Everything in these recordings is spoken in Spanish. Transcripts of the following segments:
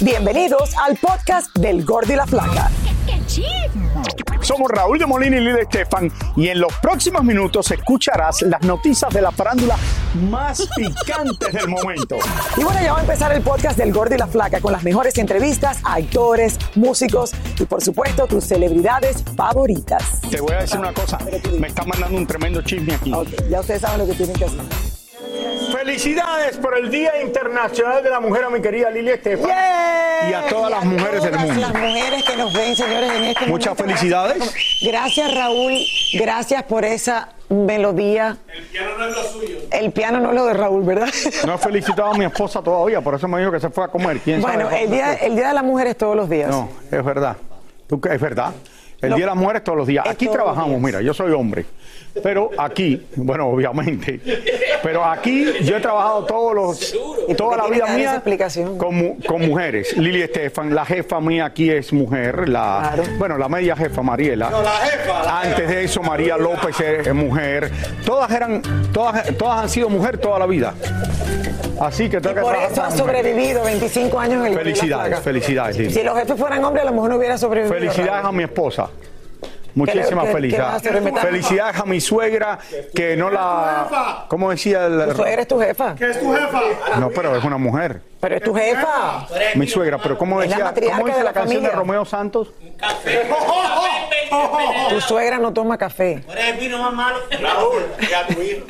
Bienvenidos al podcast del Gordi y la Flaca. Somos Raúl de Molina y Lidia Estefan y en los próximos minutos escucharás las noticias de la farándula más picantes del momento. Y bueno, ya va a empezar el podcast del Gordi y la Flaca con las mejores entrevistas a actores, músicos y por supuesto tus celebridades favoritas. Te voy a decir una cosa, me está mandando un tremendo chisme aquí. Ok, ya ustedes saben lo que tienen que hacer. Felicidades por el Día Internacional de la Mujer a mi querida Lili Estefan ¡Yay! Y a todas las mujeres del todas mundo. las mujeres que nos ven, señores, en este Muchas momento. felicidades. Gracias, Raúl. Gracias por esa melodía. El piano no es lo suyo. El piano no es lo de Raúl, ¿verdad? No he felicitado a mi esposa todavía, por eso me dijo que se fue a comer. ¿Quién sabe bueno, el día, el día de la mujer es todos los días. No, es verdad. ¿Tú qué? Es verdad. El No. Día de las Mujeres todos los días. Es Aquí trabajamos, días. mira, yo soy hombre. Pero aquí, bueno, obviamente. Pero aquí yo he trabajado todos los, toda la vida mía explicación. con, con mujeres. Lili Estefan, la jefa mía aquí es mujer. La, Claro. Bueno, la media jefa, Mariela. Antes de eso, María López es, mujer. Todas eran, todas, todas han sido mujer toda la vida. Así que Y tengo que por eso ha sobrevivido 25 años en el Felicidades, felicidades, Lili. Si los jefes fueran hombres, a lo mejor no hubiera sobrevivido. Felicidades a mi esposa. Muchísimas ¿Qué qué- qué felicidades. Felicidades a mi suegra que no la. ¿Cómo decía el.? Tu suegra es tu jefa. No, pero es una mujer. Pero es tu jefa. Mi suegra, pero ¿cómo Es la decía? ¿Cómo dice de la la canción de familia. Romeo Santos? Tu suegra no toma café. Eres el vino más malo. A tu hijo.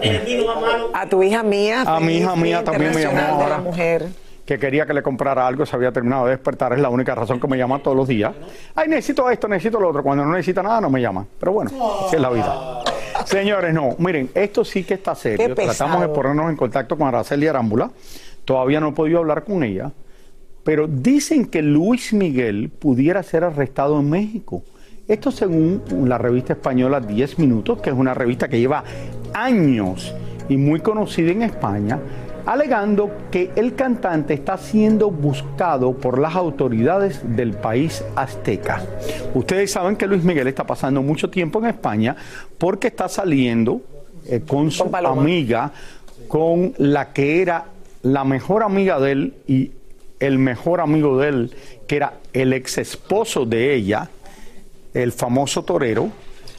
Eres el vino más malo. A tu hija mía. A mi hija mía también me llamó ahora. mujer. Que quería que le comprara algo, se había terminado de despertar, es la única razón que me llama todos los días. Ay, necesito esto, necesito lo otro. Cuando no necesita nada, no me llama. Pero bueno, así es la vida. Señores, no, miren, esto sí que está serio. Tratamos de ponernos en contacto con Araceli Arámbula. Todavía no he podido hablar con ella. Pero dicen que Luis Miguel pudiera ser arrestado en México. Esto según la revista española 10 Minutos, que es una revista que lleva años y muy conocida en España, alegando que el cantante está siendo buscado por las autoridades del país azteca. Ustedes saben que Luis Miguel está pasando mucho tiempo en España porque está saliendo eh, con su Con amiga, con la que era la mejor amiga de él y el mejor amigo de él, que era el ex esposo de ella, el famoso torero.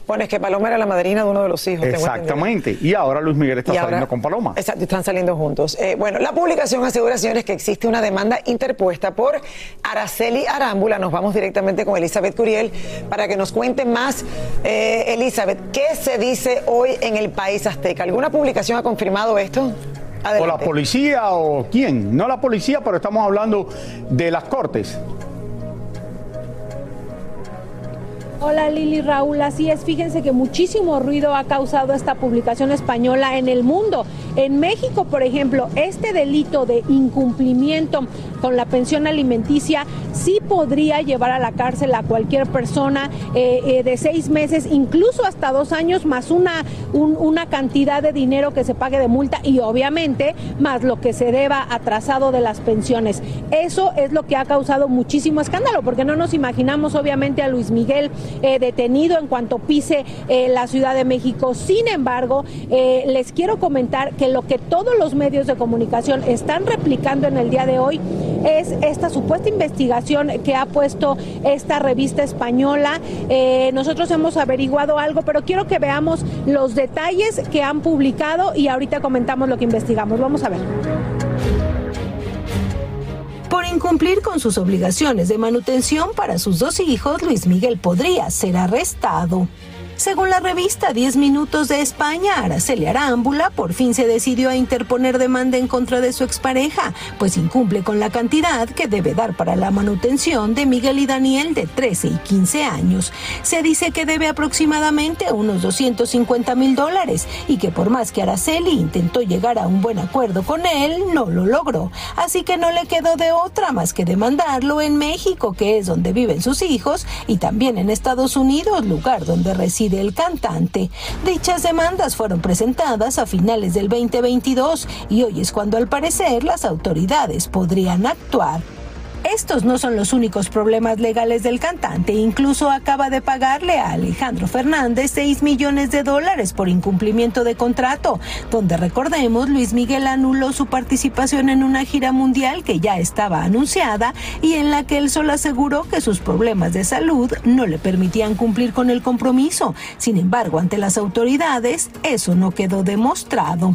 Bueno, es que Paloma era la madrina de uno de los hijos. Exactamente. Y ahora Luis Miguel está Y saliendo ahora- con Paloma. Exacto, están saliendo juntos. Eh, bueno, la publicación asegura, señores, que existe una demanda interpuesta por Araceli Arámbula. Nos vamos directamente con Elizabeth Curiel para que nos cuente más. Eh, Elizabeth, ¿qué se dice hoy en el país azteca? ¿Alguna publicación ha confirmado esto? O la policía o quién. No la policía, pero estamos hablando de las cortes. Hola Lili Raúl, así es, fíjense que muchísimo ruido ha causado esta publicación española en el mundo. En México, por ejemplo, este delito de incumplimiento con la pensión alimenticia sí podría llevar a la cárcel a cualquier persona eh, eh, de seis meses, incluso hasta dos años, más una, un- una cantidad de dinero que se pague de multa y obviamente más lo que se deba atrasado de las pensiones. Eso es lo que ha causado muchísimo escándalo, porque no nos imaginamos obviamente a Luis Miguel eh, detenido en cuanto pise la Ciudad de México. Sin embargo, les quiero comentar que que lo que todos los medios de comunicación están replicando en el día de hoy es esta supuesta investigación que ha puesto esta revista española. Eh, nosotros hemos averiguado algo, pero quiero que veamos los detalles que han publicado y ahorita comentamos lo que investigamos. Vamos a ver. Por incumplir con sus obligaciones de manutención para sus dos hijos, Luis Miguel podría ser arrestado. Según la revista 10 Minutos de España, Araceli Arámbula por fin se decidió a interponer demanda en contra de su expareja, pues incumple con la cantidad que debe dar para la manutención de Miguel y Daniel de 13 y 15 años. Se dice que debe aproximadamente unos 250 mil dólares y que por más que Araceli intentó llegar a un buen acuerdo con él, no lo logró. Así que no le quedó de otra más que demandarlo en México, que es donde viven sus hijos, y también en Estados Unidos, lugar donde reside del cantante. Dichas demandas fueron presentadas a finales del 2022 y hoy es cuando al parecer las autoridades podrían actuar. Estos no son los únicos problemas legales del cantante. Incluso acaba de pagarle a Alejandro Fernández 6 millones de dólares por incumplimiento de contrato, donde recordemos Luis Miguel anuló su participación en una gira mundial que ya estaba anunciada y en la que él solo aseguró que sus problemas de salud no le permitían cumplir con el compromiso. Sin embargo, ante las autoridades, eso no quedó demostrado.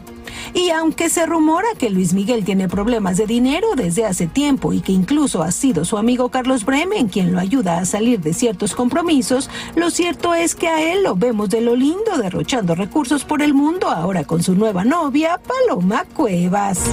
Y aunque se rumora que Luis Miguel tiene problemas de dinero desde hace tiempo y que incluso ha sido su amigo Carlos Bremen quien lo ayuda a salir de ciertos compromisos, lo cierto es que a él lo vemos de lo lindo derrochando recursos por el mundo ahora con su nueva novia, Paloma Cuevas.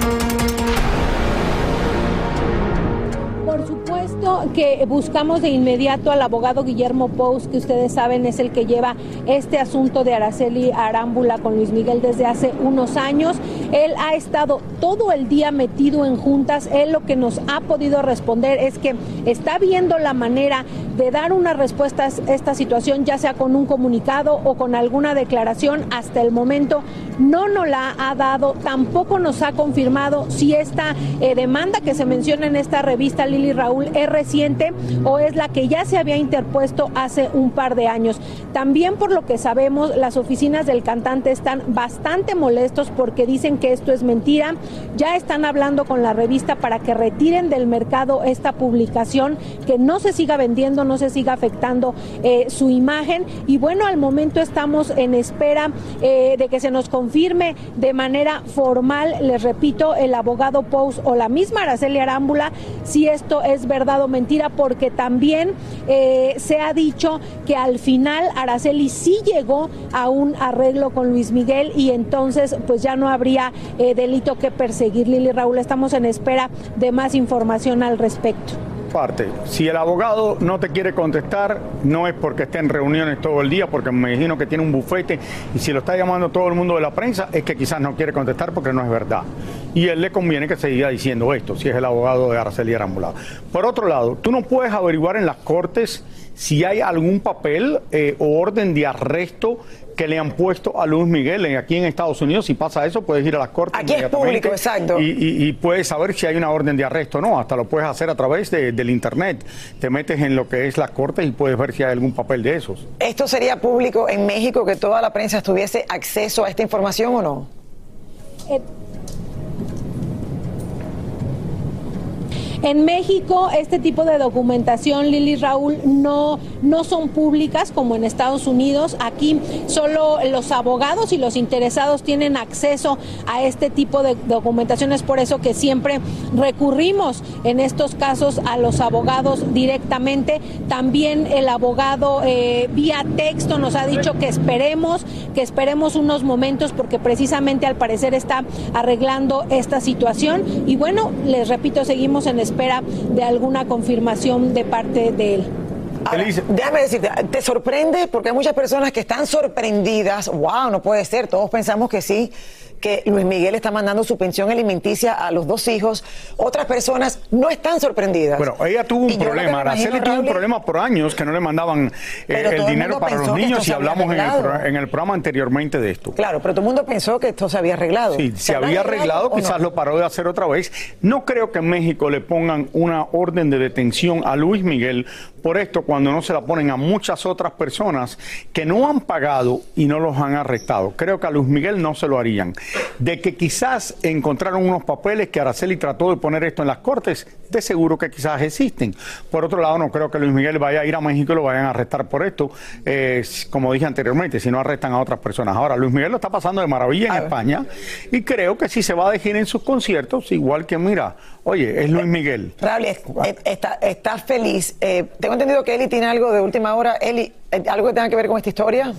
Que buscamos de inmediato al abogado Guillermo Pous, que ustedes saben es el que lleva este asunto de Araceli Arámbula con Luis Miguel desde hace unos años. Él ha estado todo el día metido en juntas. Él lo que nos ha podido responder es que está viendo la manera de dar una respuesta a esta situación, ya sea con un comunicado o con alguna declaración. Hasta el momento no nos la ha dado, tampoco nos ha confirmado si esta eh, demanda que se menciona en esta revista Lili Raúl es reciente o es la que ya se había interpuesto hace un par de años. También por lo que sabemos, las oficinas del cantante están bastante molestos porque dicen que esto es mentira. Ya están hablando con la revista para que retiren del mercado esta publicación, que no se siga vendiendo, no se siga afectando eh, su imagen. Y bueno, al momento estamos en espera eh, de que se nos confirme de manera formal, les repito, el abogado Pous o la misma Araceli Arámbula, si esto es verdad mentira, porque también eh, se ha dicho que al final Araceli sí llegó a un arreglo con Luis Miguel y entonces pues ya no habría eh, delito que perseguir. Lili Raúl, estamos en espera de más información al respecto parte. Si el abogado no te quiere contestar, no es porque esté en reuniones todo el día, porque me imagino que tiene un bufete y si lo está llamando todo el mundo de la prensa, es que quizás no quiere contestar porque no es verdad. Y él le conviene que se siga diciendo esto, si es el abogado de Araceli Arambulado. Por otro lado, tú no puedes averiguar en las cortes si hay algún papel eh, o orden de arresto que le han puesto a Luis Miguel aquí en Estados Unidos. Si pasa eso, puedes ir a las cortes. Aquí es público, exacto. Y, puedes saber si hay una orden de arresto o no. Hasta lo puedes hacer a través del Internet. Te metes en lo que es las cortes y puedes ver si hay algún papel de esos. ¿Esto sería público en México que toda la prensa tuviese acceso a esta información o no? Eh, En México este tipo de documentación, Lili Raúl, no, no son públicas como en Estados Unidos. Aquí solo los abogados y los interesados tienen acceso a este tipo de documentación. Es por eso que siempre recurrimos en estos casos a los abogados directamente. También el abogado eh, vía texto nos ha dicho que esperemos, que esperemos unos momentos porque precisamente al parecer está arreglando esta situación. Y bueno, les repito, seguimos en espera de alguna confirmación de parte de él. Déjame decirte, ¿te sorprende? Porque hay muchas personas que están sorprendidas. ¡Wow! No puede ser. Todos pensamos que sí que Luis Miguel está mandando su pensión alimenticia a los dos hijos. Otras personas no están sorprendidas. Bueno, ella tuvo un problema. Araceli tuvo un problema por años que no le mandaban eh, el dinero para los niños y hablamos en el, programa anteriormente de esto. Claro, pero todo el mundo pensó que esto se había arreglado. Sí, se, había arreglado, quizás lo paró de hacer otra vez. No creo que en México le pongan una orden de detención a Luis Miguel por esto cuando no se la ponen a muchas otras personas que no han pagado y no los han arrestado. Creo que a Luis Miguel no se lo harían. De que quizás encontraron unos papeles que Araceli trató de poner esto en las cortes, de seguro que quizás existen. Por otro lado, no creo que Luis Miguel vaya a ir a México y lo vayan a arrestar por esto, eh, como dije anteriormente, si no arrestan a otras personas. Ahora, Luis Miguel lo está pasando de maravilla en España y creo que si se va a dejar en sus conciertos, igual que mira, oye, es Luis Miguel. Raúl, está, está feliz. Eh, tengo entendido que Eli tiene algo de última hora. Eli, eh, ¿algo que tenga que ver con esta historia?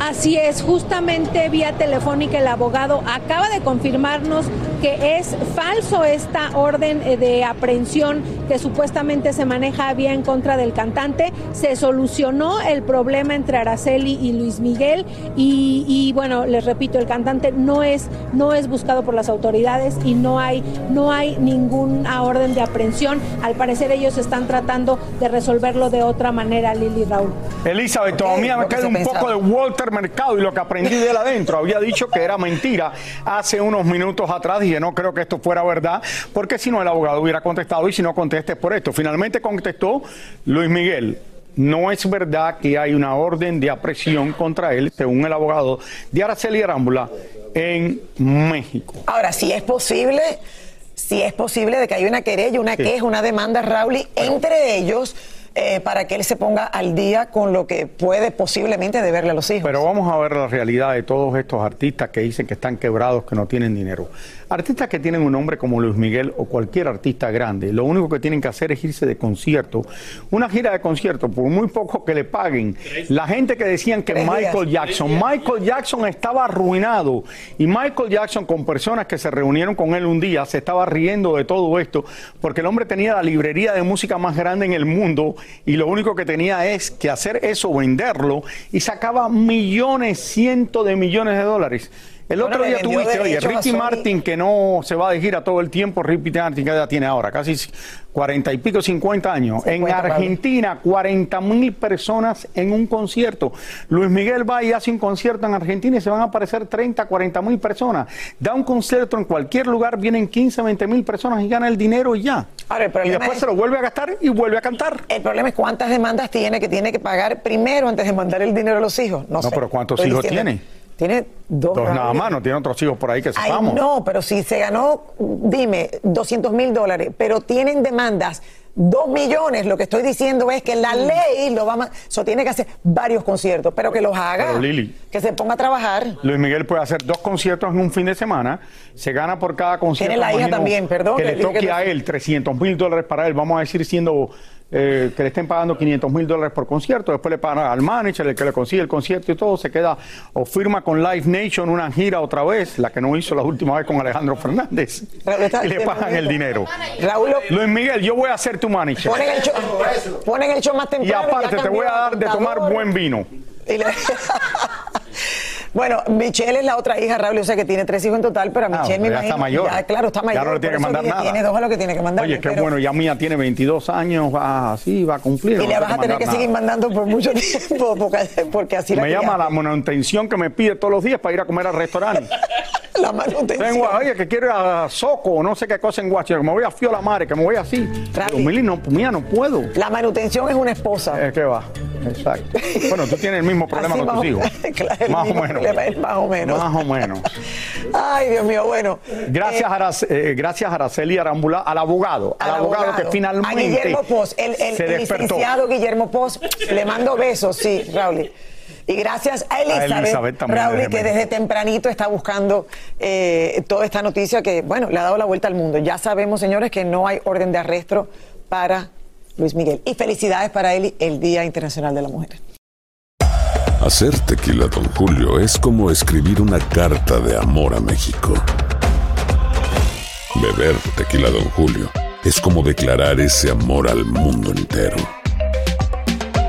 Así es, justamente vía telefónica el abogado acaba de confirmarnos que es falso esta orden de aprehensión que supuestamente se maneja vía en contra del cantante. Se solucionó el problema entre Araceli y Luis Miguel y, bueno, les repito, el cantante no es, no es buscado por las autoridades y no hay, no hay ninguna orden de aprehensión. Al parecer ellos están tratando de resolverlo de otra manera, Lili Raúl. Elizabeth, todavía me queda un poco de Walter mercado y lo que aprendí de él adentro. Había dicho que era mentira hace unos minutos atrás. Dije, no creo que esto fuera verdad, porque si no, el abogado hubiera contestado y si no conteste por esto. Finalmente contestó Luis Miguel. No es verdad que hay una orden de apresión contra él, según el abogado de Araceli Arámbula, en México. Ahora, si es posible, si es posible de que haya una querella, una queja, una demanda, Raúl, entre ellos eh, para que él se ponga al día con lo que puede posiblemente deberle a los hijos. Pero vamos a ver la realidad de todos estos artistas que dicen que están quebrados, que no tienen dinero. Artistas que tienen un nombre como Luis Miguel o cualquier artista grande, lo único que tienen que hacer es irse de concierto. Una gira de concierto, por muy poco que le paguen. La gente que decían que Michael Jackson, Michael Jackson estaba arruinado y Michael Jackson con personas que se reunieron con él un día se estaba riendo de todo esto porque el hombre tenía la librería de música más grande en el mundo y lo único que tenía es que hacer eso, venderlo y sacaba millones, cientos de millones de dólares. El otro día tuviste, oye, Ricky Martin, que no se va de gira todo el tiempo, Ricky Martin, que ya tiene ahora? Casi cuarenta y pico, cincuenta años. en Argentina, 40 mil personas en un concierto. Luis Miguel va y hace un concierto en Argentina y se van a aparecer 30, 40 mil personas. Da un concierto en cualquier lugar, vienen 15, 20 mil personas y gana el dinero y ya. y después se lo vuelve a gastar y vuelve a cantar. El problema es cuántas demandas tiene que tiene que pagar primero antes de mandar el dinero a los hijos. No, no pero ¿cuántos hijos tiene? Tiene dos. Dos nada más, no tiene otros hijos por ahí que sepamos. no, pero si se ganó, dime, 200 mil dólares, pero tienen demandas. Dos millones, lo que estoy diciendo es que la ley lo va a... Eso tiene que hacer varios conciertos, pero que los haga. Pero Lili, que se ponga a trabajar. Luis Miguel puede hacer dos conciertos en un fin de semana, se gana por cada concierto. Tiene la hija también, perdón. Que, le toque a él 300 mil dólares para él, vamos a decir siendo eh, que le estén pagando 500 mil dólares por concierto, después le pagan al manager, el que le consigue el concierto y todo, se queda o firma con Live Nation una gira otra vez, la que no hizo la última vez con Alejandro Fernández, y le pagan el dinero. Raúl, Luis Miguel, yo voy a ser tu manager. Ponen el show, ponen el show más temprano. Y aparte, te voy a dar de tomar buen vino. Bueno, Michelle es la otra hija, Raúl, o sea que tiene tres hijos en total, pero a ah, Michelle me imagino. Está mayor. Ya, claro, está mayor. Ya no le tiene que mandar nada. Tiene dos a lo que tiene que mandar. Oye, qué bueno, ya mía tiene 22 años, va así, va a cumplir. Y le vas a tener que seguir mandando por mucho tiempo, porque, así Me llama la manutención que me pide todos los días para ir a comer al restaurante. la manutención. Tengo, oye, que quiero ir a Soco o no sé qué cosa en Washington, que me voy a Fio la Madre, que me voy así. Pero, Mili, no, mía no puedo. La manutención es una esposa. Es que va. Exacto. Bueno, tú tienes el mismo problema con tus hijos. Claro, más o menos. Más o menos. Más o menos. Ay, Dios mío, bueno. Gracias, eh, gracias Araceli Arambula, al abogado, al, abogado, que finalmente. A Guillermo Post, el, el, licenciado Guillermo Post, le mando besos, sí, Raúl. Y gracias a Elizabeth, Raúl, que desde tempranito está buscando eh, toda esta noticia que, bueno, le ha dado la vuelta al mundo. Ya sabemos, señores, que no hay orden de arresto para Luis Miguel. Y felicidades para él el Día Internacional de la Mujer. Hacer tequila, don Julio, es como escribir una carta de amor a México. Beber tequila, don Julio, es como declarar ese amor al mundo entero.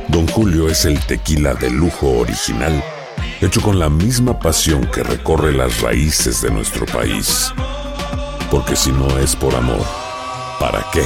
Don Julio es el tequila de lujo original, hecho con la misma pasión que recorre las raíces de nuestro país. Porque si no es por amor, ¿para qué?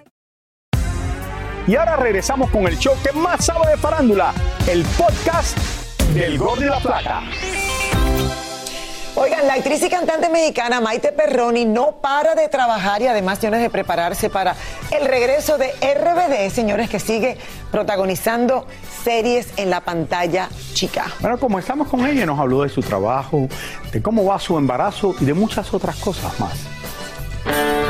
Y ahora regresamos con el show que más sabe de farándula, el podcast del Gol de la Plata. Oigan, la actriz y cantante mexicana Maite Perroni no para de trabajar y además tiene de prepararse para el regreso de RBD, señores, que sigue protagonizando series en la pantalla chica. Bueno, como estamos con ella, nos habló de su trabajo, de cómo va su embarazo y de muchas otras cosas más.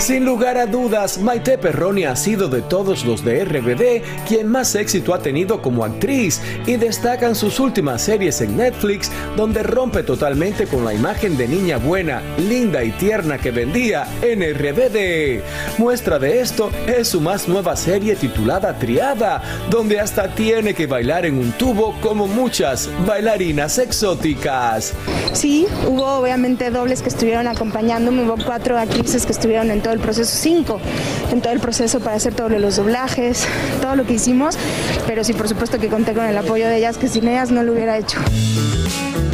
Sin lugar a dudas, Maite Perroni ha sido de todos los de RBD quien más éxito ha tenido como actriz y destacan sus últimas series en Netflix donde rompe totalmente con la imagen de niña buena, linda y tierna que vendía en RBD. Muestra de esto es su más nueva serie titulada Triada, donde hasta tiene que bailar en un tubo como muchas bailarinas exóticas. Sí, hubo obviamente dobles que estuvieron acompañándome, hubo cuatro actrices que estuvieron en todo el proceso, cinco, en todo el proceso para hacer todos los doblajes, todo lo que hicimos, pero sí, por supuesto que conté con el apoyo de ellas, que sin ellas no lo hubiera hecho.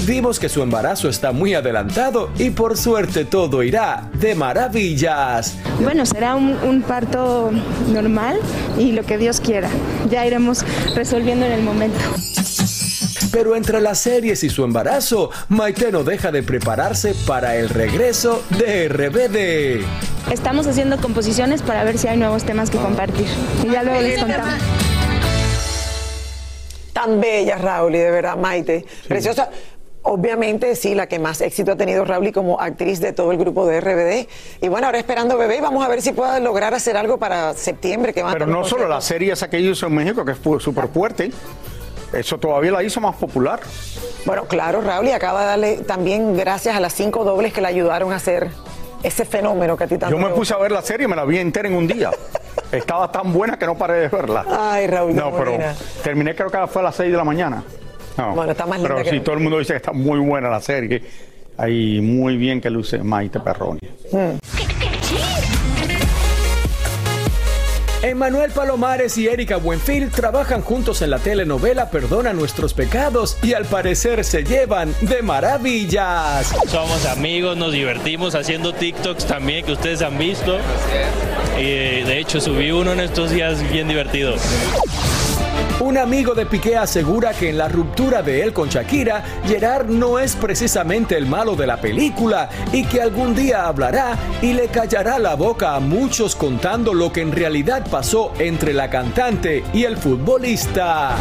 Vimos que su embarazo está muy adelantado y por suerte todo irá de maravillas. Bueno, será un, un parto normal y lo que Dios quiera. Ya iremos resolviendo en el momento. Pero entre las series y su embarazo, Maite no deja de prepararse para el regreso de RBD. Estamos haciendo composiciones para ver si hay nuevos temas que compartir. Y ya luego les contamos. Tan bella, Raúl, y de verdad, Maite. Preciosa. Obviamente, sí, la que más éxito ha tenido Raúl como actriz de todo el grupo de RBD. Y bueno, ahora esperando bebé y vamos a ver si pueda lograr hacer algo para septiembre. Que van Pero no solo la serie esa que hizo en México, que fue súper fuerte, eso todavía la hizo más popular. Bueno, claro, Raúl, y acaba de darle también gracias a las cinco dobles que le ayudaron a hacer ese fenómeno que a ti tanto Yo me puse a ver la serie y me la vi entera en un día. Estaba tan buena que no paré de verla. Ay, Raúl. No, pero terminé creo que fue a las 6 de la mañana. No, Bueno, está más linda Pero sí, nunca. todo el mundo dice que está muy buena la serie. Ahí muy bien que luce Maite Perroni. Emanuel Palomares y Erika Buenfil trabajan juntos en la telenovela Perdona nuestros pecados y al parecer se llevan de maravillas. Somos amigos, nos divertimos haciendo TikToks también que ustedes han visto. Y de hecho subí uno en estos días bien divertido. Un amigo de Piqué asegura que en la ruptura de él con Shakira, Gerard no es precisamente el malo de la película y que algún día hablará y le callará la boca a muchos contando lo que en realidad pasó entre la cantante y el futbolista.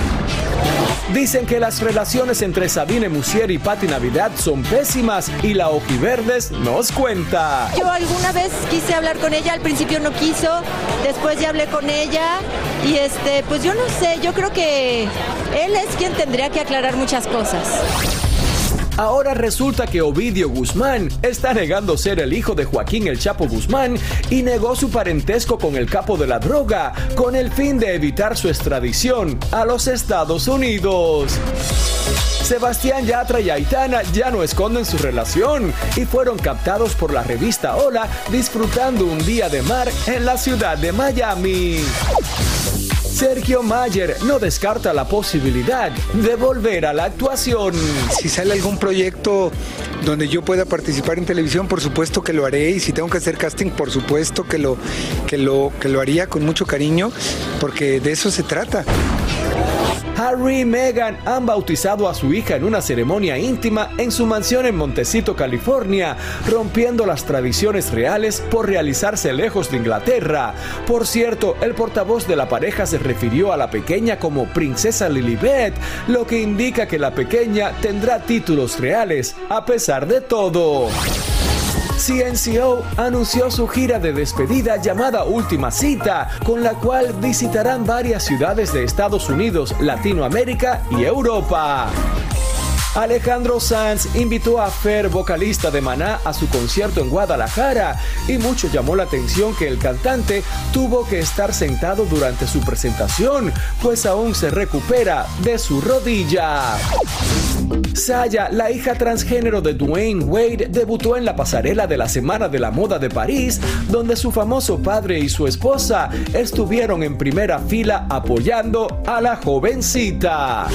Dicen que las relaciones entre Sabine Musier y Patti Navidad son pésimas y la Ojiverdes nos cuenta. Yo alguna vez quise hablar con ella, al principio no quiso, después ya hablé con ella y este, pues yo no sé, yo creo que él es quien tendría que aclarar muchas cosas. Ahora resulta que Ovidio Guzmán está negando ser el hijo de Joaquín el Chapo Guzmán y negó su parentesco con el capo de la droga con el fin de evitar su extradición a los Estados Unidos. Sebastián Yatra y Aitana ya no esconden su relación y fueron captados por la revista Hola disfrutando un día de mar en la ciudad de Miami. Sergio Mayer no descarta la posibilidad de volver a la actuación. Si sale algún proyecto donde yo pueda participar en televisión, por supuesto que lo haré y si tengo que hacer casting, por supuesto que lo que lo que lo haría con mucho cariño, porque de eso se trata. Harry y Meghan han bautizado a su hija en una ceremonia íntima en su mansión en Montecito, California, rompiendo las tradiciones reales por realizarse lejos de Inglaterra. Por cierto, el portavoz de la pareja se refirió a la pequeña como Princesa Lilibet, lo que indica que la pequeña tendrá títulos reales a pesar de todo. CNCO anunció su gira de despedida llamada Última Cita, con la cual visitarán varias ciudades de Estados Unidos, Latinoamérica y Europa. Alejandro Sanz invitó a Fer, vocalista de Maná, a su concierto en Guadalajara y mucho llamó la atención que el cantante tuvo que estar sentado durante su presentación, pues aún se recupera de su rodilla. Saya, la hija transgénero de Dwayne Wade, debutó en la pasarela de la Semana de la Moda de París, donde su famoso padre y su esposa estuvieron en primera fila apoyando a la jovencita.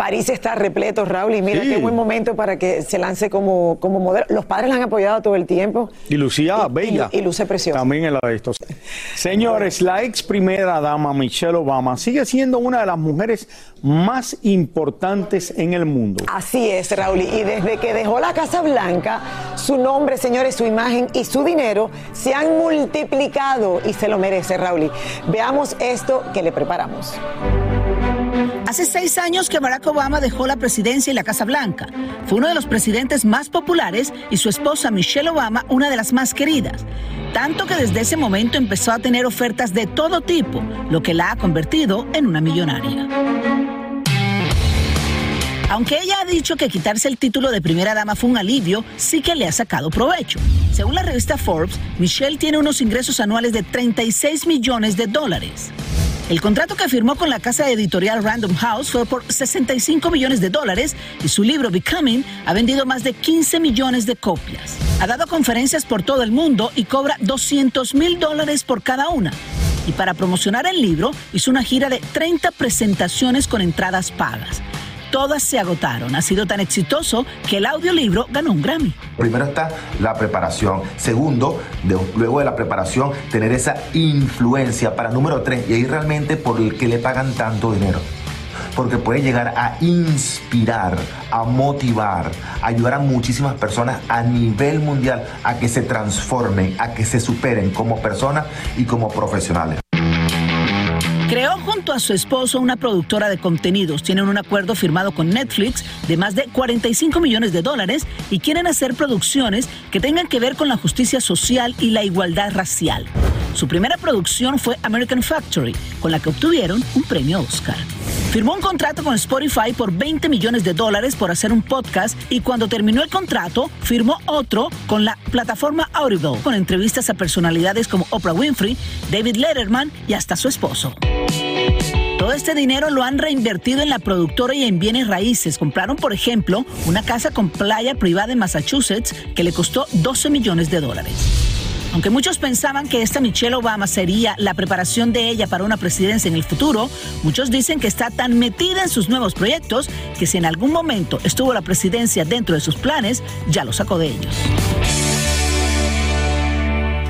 París está repleto, Raúl, y mira qué buen momento para que se lance como, como modelo. Los padres la han apoyado todo el tiempo. Y lucía bella. Y, luce preciosa. También en la de estos. Señores, la ex primera dama Michelle Obama sigue siendo una de las mujeres más importantes en el mundo. Así es, Raúl. Y desde que dejó la Casa Blanca, su nombre, señores, su imagen y su dinero se han multiplicado y se lo merece, Raúl. Veamos esto que le preparamos. Hace seis años que Barack Obama dejó la presidencia y la Casa Blanca. Fue uno de los presidentes más populares y su esposa Michelle Obama una de las más queridas. Tanto que desde ese momento empezó a tener ofertas de todo tipo, lo que la ha convertido en una millonaria. Aunque ella ha dicho que quitarse el título de primera dama fue un alivio, sí que le ha sacado provecho. Según la revista Forbes, Michelle tiene unos ingresos anuales de 36 millones de dólares. El contrato que firmó con la casa editorial Random House fue por 65 millones de dólares y su libro Becoming ha vendido más de 15 millones de copias. Ha dado conferencias por todo el mundo y cobra 200 mil dólares por cada una. Y para promocionar el libro hizo una gira de 30 presentaciones con entradas pagas todas se agotaron. Ha sido tan exitoso que el audiolibro ganó un Grammy. Primero está la preparación. Segundo, luego de la preparación, tener esa influencia para número tres. Y ahí realmente por el que le pagan tanto dinero porque puede llegar a inspirar, a motivar, a ayudar a muchísimas personas a nivel mundial a que se transformen, a que se superen como personas y como profesionales. Creó junto a su esposo una productora de contenidos. Tienen un acuerdo firmado con Netflix de más de 45 millones de dólares y quieren hacer producciones que tengan que ver con la justicia social y la igualdad racial. Su primera producción fue American Factory, con la que obtuvieron un premio Oscar. Firmó un contrato con Spotify por 20 millones de dólares por hacer un podcast y cuando terminó el contrato firmó otro con la plataforma Audible, con entrevistas a personalidades como Oprah Winfrey, David Letterman y hasta su esposo. Todo este dinero lo han reinvertido en la productora y en bienes raíces. Compraron, por ejemplo, una casa con playa privada en Massachusetts que le costó 12 millones de dólares. Aunque muchos pensaban que esta Michelle Obama sería la preparación de ella para una presidencia en el futuro, muchos dicen que está tan metida en sus nuevos proyectos que si en algún momento estuvo la presidencia dentro de sus planes, ya lo sacó de ellos.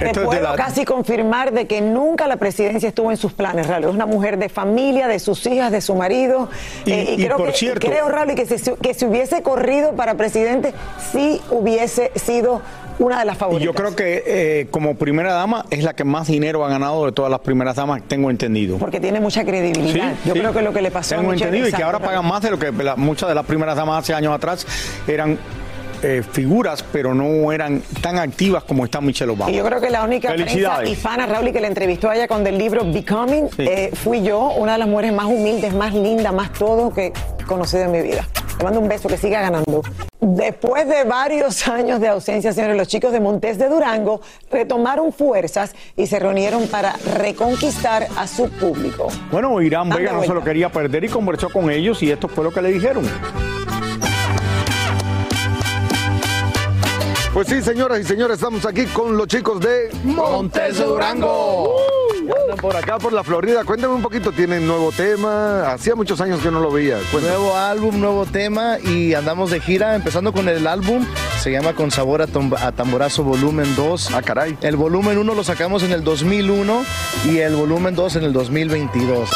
Te puedo casi confirmar de que nunca la presidencia estuvo en sus planes, Raúl. Es una mujer de familia, de sus hijas, de su marido. Y, eh, creo, por que, cierto, creo, Raúl, que si, que si hubiese corrido para presidente, sí hubiese sido una de las favoritas. Y yo creo que eh, como primera dama es la que más dinero ha ganado de todas las primeras damas, tengo entendido. Porque tiene mucha credibilidad. yo creo que lo que le pasó tengo entendido y que ahora pagan más de lo que muchas de las primeras damas hace años atrás eran eh, figuras, pero no eran tan activas como está Michelle Obama. Y yo creo que la única prensa hispana, Raúl, que le entrevistó a ella con el libro Becoming, eh, fui yo, una de las mujeres más humildes, más lindas, más todo que he conocido en mi vida. Le mando un beso, que siga ganando. Después de varios años de ausencia, señores, los chicos de Montes de Durango retomaron fuerzas y se reunieron para reconquistar a su público. Bueno, Irán Vega no se lo quería perder y conversó con ellos y esto fue lo que le dijeron. Pues sí, señoras y señores, estamos aquí con los chicos de Montes Durango. por acá, por la Florida. Cuéntame un poquito, ¿tienen nuevo tema? Hacía muchos años que no lo veía. Nuevo álbum, nuevo tema y andamos de gira, empezando con el álbum. Se llama Con Sabor a, a Tamborazo Volumen 2. Ah, caray. El volumen 1 lo sacamos en el 2001 y el volumen 2 en el 2022.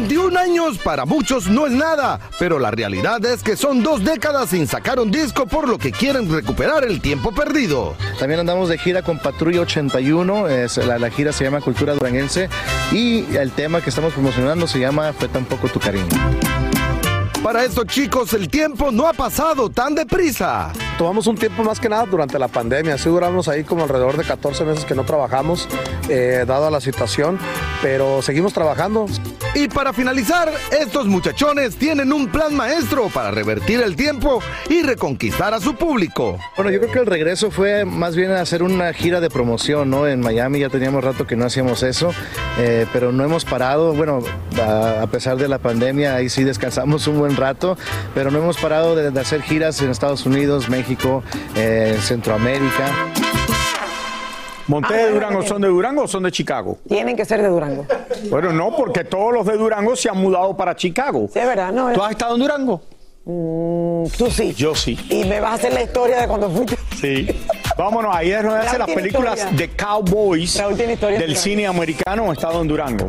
21 años para muchos no es nada, pero la realidad es que son dos décadas sin sacar un disco por lo que quieren recuperar el tiempo perdido. También andamos de gira con Patrulla 81, es, la, la gira se llama Cultura Duranguense y el tema que estamos promocionando se llama Fue tan poco tu cariño. Para estos chicos el tiempo no ha pasado tan deprisa. Tomamos un tiempo más que nada durante la pandemia, así duramos ahí como alrededor de 14 meses que no trabajamos eh, dada la situación, pero seguimos trabajando. Y para finalizar, estos muchachones tienen un plan maestro para revertir el tiempo y reconquistar a su público. Bueno, yo creo que el regreso fue más bien hacer una gira de promoción, ¿no? En Miami ya teníamos rato que no hacíamos eso, eh, pero no hemos parado. Bueno, a, a pesar de la pandemia, ahí sí descansamos un buen rato, pero no hemos parado de, de hacer giras en Estados Unidos, México, eh, Centroamérica. ¿Monté de Durango son de Durango o son de Chicago? Tienen que ser de Durango. Bueno, no, porque todos los de Durango se han mudado para Chicago. Sí, es verdad, no. ¿Tú has estado en Durango? Mm, tú sí. Yo sí. Y me vas a hacer la historia de cuando fuiste. Sí. Vámonos, ahí es donde hacen las películas historia. de cowboys del cine americano. Estado en Durango.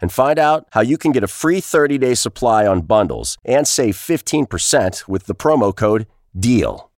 and find out how you can get a free 30 day supply on bundles and save 15% with the promo code DEAL.